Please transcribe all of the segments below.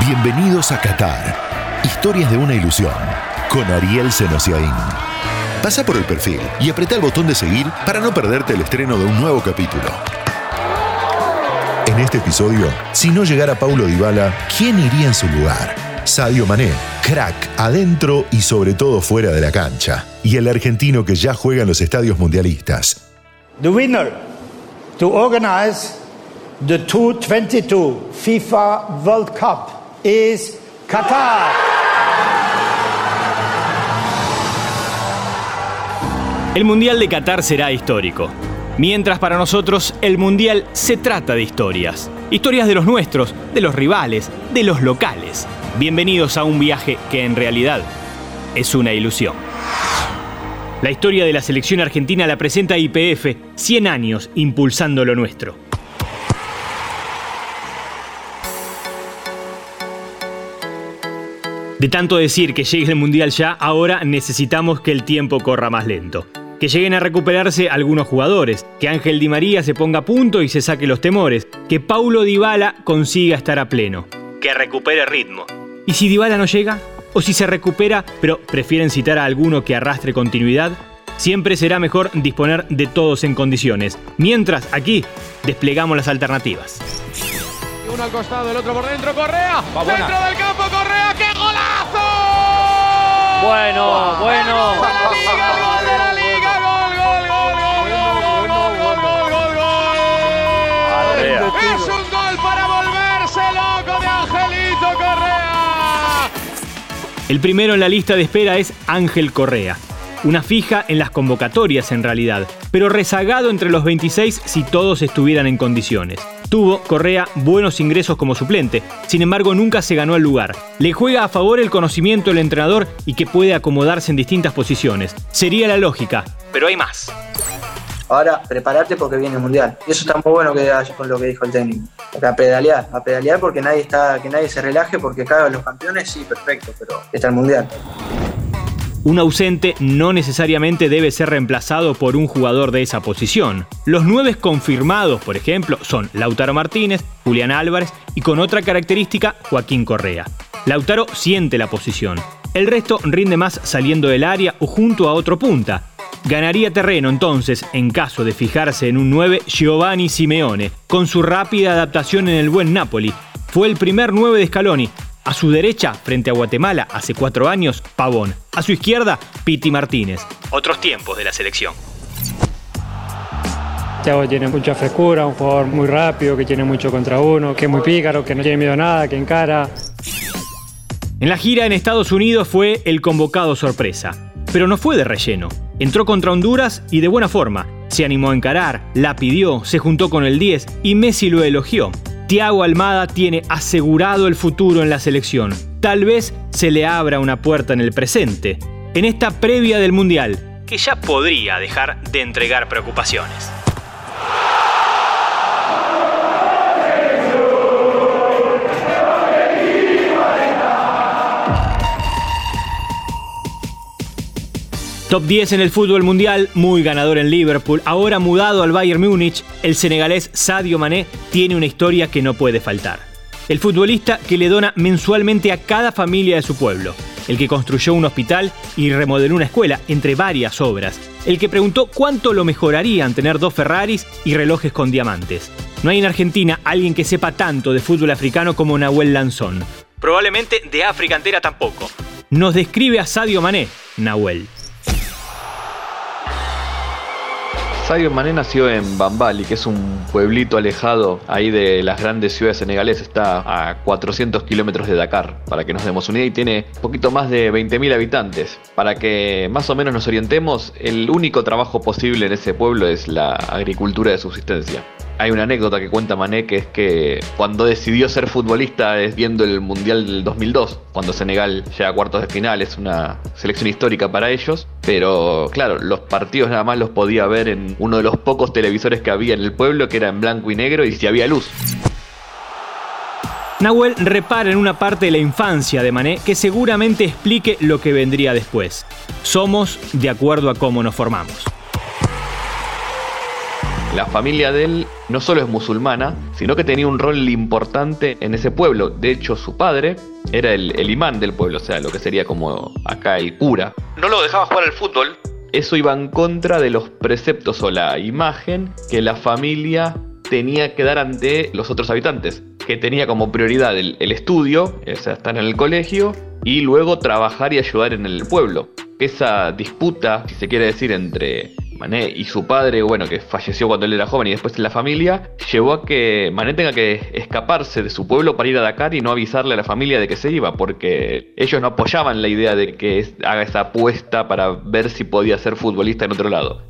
Bienvenidos a Qatar. Historias de una ilusión. Con Ariel Senosiaín. Pasa por el perfil y apreta el botón de seguir para no perderte el estreno de un nuevo capítulo. En este episodio, si no llegara Paulo Dybala, ¿quién iría en su lugar? Sadio Mané, crack adentro y sobre todo fuera de la cancha. Y el argentino que ya juega en los estadios mundialistas. The winner to organize the 2022 FIFA World Cup is Qatar. El Mundial de Qatar será histórico. Mientras para nosotros el Mundial se trata de historias. Historias de los nuestros, de los rivales, de los locales. Bienvenidos a un viaje que en realidad es una ilusión. La historia de la selección argentina la presenta IPF, 100 años impulsando lo nuestro. De tanto decir que llegue el Mundial ya, ahora necesitamos que el tiempo corra más lento. Que lleguen a recuperarse algunos jugadores, que Ángel Di María se ponga a punto y se saque los temores, que Paulo Dybala consiga estar a pleno, que recupere ritmo. ¿Y si Dybala no llega? ¿O si se recupera, pero prefieren citar a alguno que arrastre continuidad? Siempre será mejor disponer de todos en condiciones. Mientras, aquí, desplegamos las alternativas. Uno al costado, el otro por dentro, Correa. dentro del campo, gol, gol. Es un gol para volverse loco de Angelito Correa. El primero en la lista de espera es Ángel Correa. Una fija en las convocatorias en realidad, pero rezagado entre los 26 si todos estuvieran en condiciones. Tuvo Correa buenos ingresos como suplente, sin embargo nunca se ganó el lugar. Le juega a favor el conocimiento del entrenador y que puede acomodarse en distintas posiciones. Sería la lógica, pero hay más. Ahora, prepárate porque viene el mundial. Y eso está muy bueno que con lo que dijo el técnico. A pedalear, a pedalear porque nadie está, que nadie se relaje, porque cada los campeones, sí, perfecto, pero está el mundial. Un ausente no necesariamente debe ser reemplazado por un jugador de esa posición. Los nueve confirmados, por ejemplo, son Lautaro Martínez, Julián Álvarez y con otra característica, Joaquín Correa. Lautaro siente la posición. El resto rinde más saliendo del área o junto a otro punta. Ganaría terreno entonces, en caso de fijarse en un 9, Giovanni Simeone, con su rápida adaptación en el buen Napoli. Fue el primer 9 de Scaloni, a su derecha, frente a Guatemala, hace cuatro años, Pavón. A su izquierda, Piti Martínez. Otros tiempos de la selección. Thiago tiene mucha frescura, un jugador muy rápido, que tiene mucho contra uno, que es muy pícaro, que no tiene miedo a nada, que encara. En la gira en Estados Unidos fue el convocado sorpresa. Pero no fue de relleno. Entró contra Honduras y de buena forma. Se animó a encarar, la pidió, se juntó con el 10 y Messi lo elogió. Thiago Almada tiene asegurado el futuro en la selección. Tal vez se le abra una puerta en el presente, en esta previa del Mundial, que ya podría dejar de entregar preocupaciones. Top 10 en el fútbol mundial, muy ganador en Liverpool, ahora mudado al Bayern Múnich, el senegalés Sadio Mané tiene una historia que no puede faltar. El futbolista que le dona mensualmente a cada familia de su pueblo, el que construyó un hospital y remodeló una escuela, entre varias obras, el que preguntó cuánto lo mejorarían tener dos Ferraris y relojes con diamantes. No hay en Argentina alguien que sepa tanto de fútbol africano como Nahuel Lanzón. Probablemente de África entera tampoco. Nos describe a Sadio Mané, Nahuel. Sadio Mané nació en Bambali, que es un pueblito alejado ahí de las grandes ciudades senegaleses. Está a 400 kilómetros de Dakar, para que nos demos una idea, y tiene poquito más de 20.000 habitantes. Para que más o menos nos orientemos, el único trabajo posible en ese pueblo es la agricultura de subsistencia. Hay una anécdota que cuenta Mané que es que cuando decidió ser futbolista es viendo el Mundial del 2002, cuando Senegal llega a cuartos de final, es una selección histórica para ellos, pero claro, los partidos nada más los podía ver en uno de los pocos televisores que había en el pueblo, que era en blanco y negro y si había luz. Nahuel repara en una parte de la infancia de Mané que seguramente explique lo que vendría después. Somos de acuerdo a cómo nos formamos. La familia de él no solo es musulmana, sino que tenía un rol importante en ese pueblo. De hecho, su padre era el, el imán del pueblo, o sea, lo que sería como acá el cura. No lo dejaba jugar al fútbol. Eso iba en contra de los preceptos o la imagen que la familia tenía que dar ante los otros habitantes, que tenía como prioridad el, el estudio, o sea, estar en el colegio, y luego trabajar y ayudar en el pueblo. Esa disputa, si se quiere decir, entre Mané y su padre, bueno, que falleció cuando él era joven y después en la familia, llevó a que Mané tenga que escaparse de su pueblo para ir a Dakar y no avisarle a la familia de que se iba, porque ellos no apoyaban la idea de que haga esa apuesta para ver si podía ser futbolista en otro lado.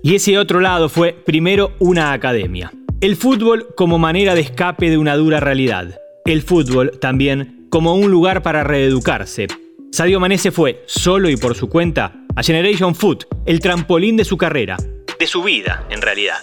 Y ese otro lado fue primero una academia. El fútbol como manera de escape de una dura realidad. El fútbol también como un lugar para reeducarse. Sadio Mané se fue, solo y por su cuenta, a Generation Foot, el trampolín de su carrera, de su vida en realidad.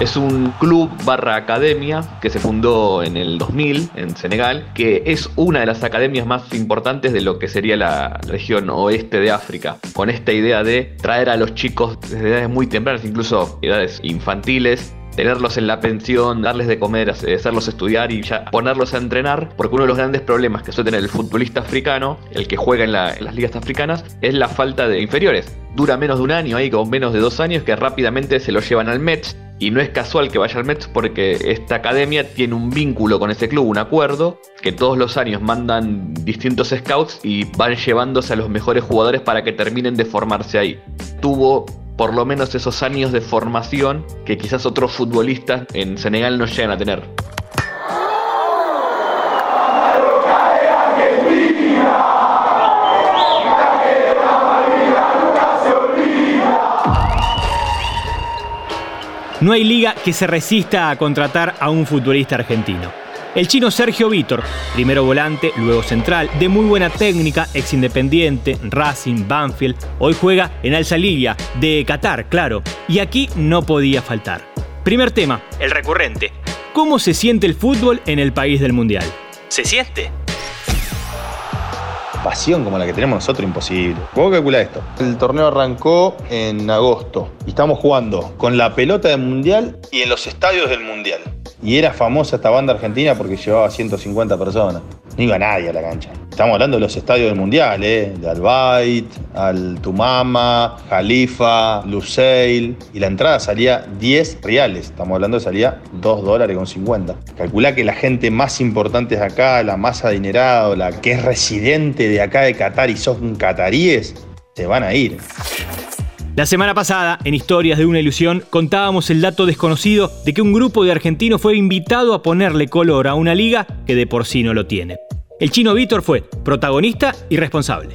Es un club barra academia que se fundó en el 2000 en Senegal, que es una de las academias más importantes de lo que sería la región oeste de África, con esta idea de traer a los chicos desde edades muy tempranas, incluso edades infantiles, tenerlos en la pensión, darles de comer, hacerlos estudiar y ya ponerlos a entrenar, porque uno de los grandes problemas que suele tener el futbolista africano, el que juega en, las ligas africanas, es la falta de inferiores. Dura menos de un año ahí, con menos de dos años, que rápidamente se lo llevan al Mets. Y no es casual que vaya al Mets porque esta academia tiene un vínculo con ese club, un acuerdo, que todos los años mandan distintos scouts y van llevándose a los mejores jugadores para que terminen de formarse ahí. Tuvo por lo menos esos años de formación que quizás otros futbolistas en Senegal no llegan a tener. No hay liga que se resista a contratar a un futbolista argentino. El chino Sergio Vítor, primero volante, luego central, de muy buena técnica, ex independiente, Racing, Banfield, hoy juega en Al Salivia, de Qatar, claro, y aquí no podía faltar. Primer tema, el recurrente. ¿Cómo se siente el fútbol en el país del Mundial? ¿Se siente? pasión como la que tenemos nosotros, imposible. ¿Cómo calcula esto? El torneo arrancó en agosto y estamos jugando con la pelota del Mundial y en los estadios del Mundial. Y era famosa esta banda argentina porque llevaba 150 personas. No iba nadie a la cancha. Estamos hablando de los estadios del Mundial, ¿eh? De Albayt, Al Tumama, Jalifa, Lusail. Y la entrada salía 10 reales. Estamos hablando de salía 2 dólares con 50. Calculá que la gente más importante es acá, la más adinerada, la que es residente de acá de Qatar y son cataríes, se van a ir. La semana pasada, en Historias de una Ilusión, contábamos el dato desconocido de que un grupo de argentinos fue invitado a ponerle color a una liga que de por sí no lo tiene. El chino Víctor fue protagonista y responsable.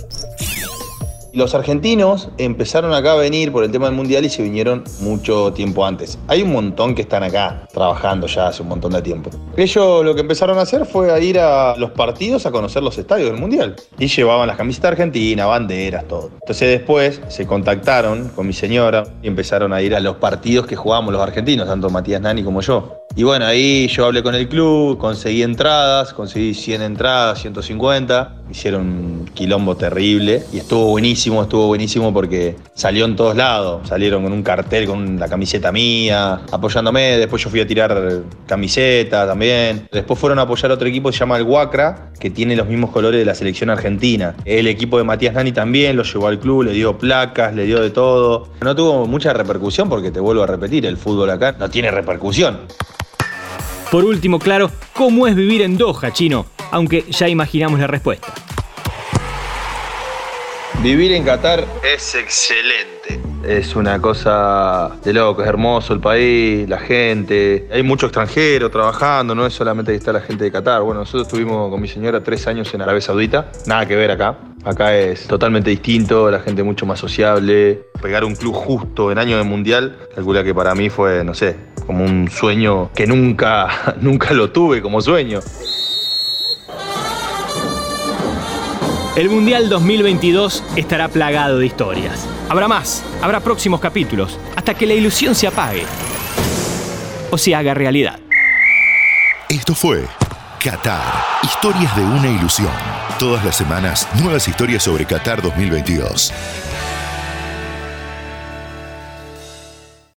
Los argentinos empezaron acá a venir por el tema del mundial y se vinieron mucho tiempo antes. Hay un montón que están acá trabajando ya hace un montón de tiempo. Ellos lo que empezaron a hacer fue a ir a los partidos a conocer los estadios del mundial. Y llevaban las camisetas argentinas, banderas, todo. Entonces después se contactaron con mi señora y empezaron a ir a los partidos que jugábamos los argentinos, tanto Matías Nani como yo. Y bueno, ahí yo hablé con el club, conseguí entradas, conseguí 100 entradas, 150. Hicieron un quilombo terrible y estuvo buenísimo, estuvo buenísimo porque salió en todos lados. Salieron con un cartel con la camiseta mía, apoyándome. Después yo fui a tirar camiseta también. Después fueron a apoyar a otro equipo que se llama el Huacra, que tiene los mismos colores de la selección argentina. El equipo de Matías Nani también lo llevó al club, le dio placas, le dio de todo. No tuvo mucha repercusión porque te vuelvo a repetir, el fútbol acá no tiene repercusión. Por último, claro, ¿cómo es vivir en Doha, chino? Aunque ya imaginamos la respuesta. Vivir en Qatar es excelente. Es una cosa de loco, es hermoso el país, la gente. Hay mucho extranjero trabajando, no es solamente que está la gente de Qatar. Bueno, nosotros estuvimos con mi señora tres años en Arabia Saudita, nada que ver acá. Acá es totalmente distinto, la gente mucho más sociable. Pegar un club justo en año de mundial, calcula que para mí fue, no sé, como un sueño que nunca, nunca lo tuve como sueño. El Mundial 2022 estará plagado de historias. Habrá más, habrá próximos capítulos, hasta que la ilusión se apague o se haga realidad. Esto fue Qatar, historias de una ilusión. Todas las semanas, nuevas historias sobre Qatar 2022.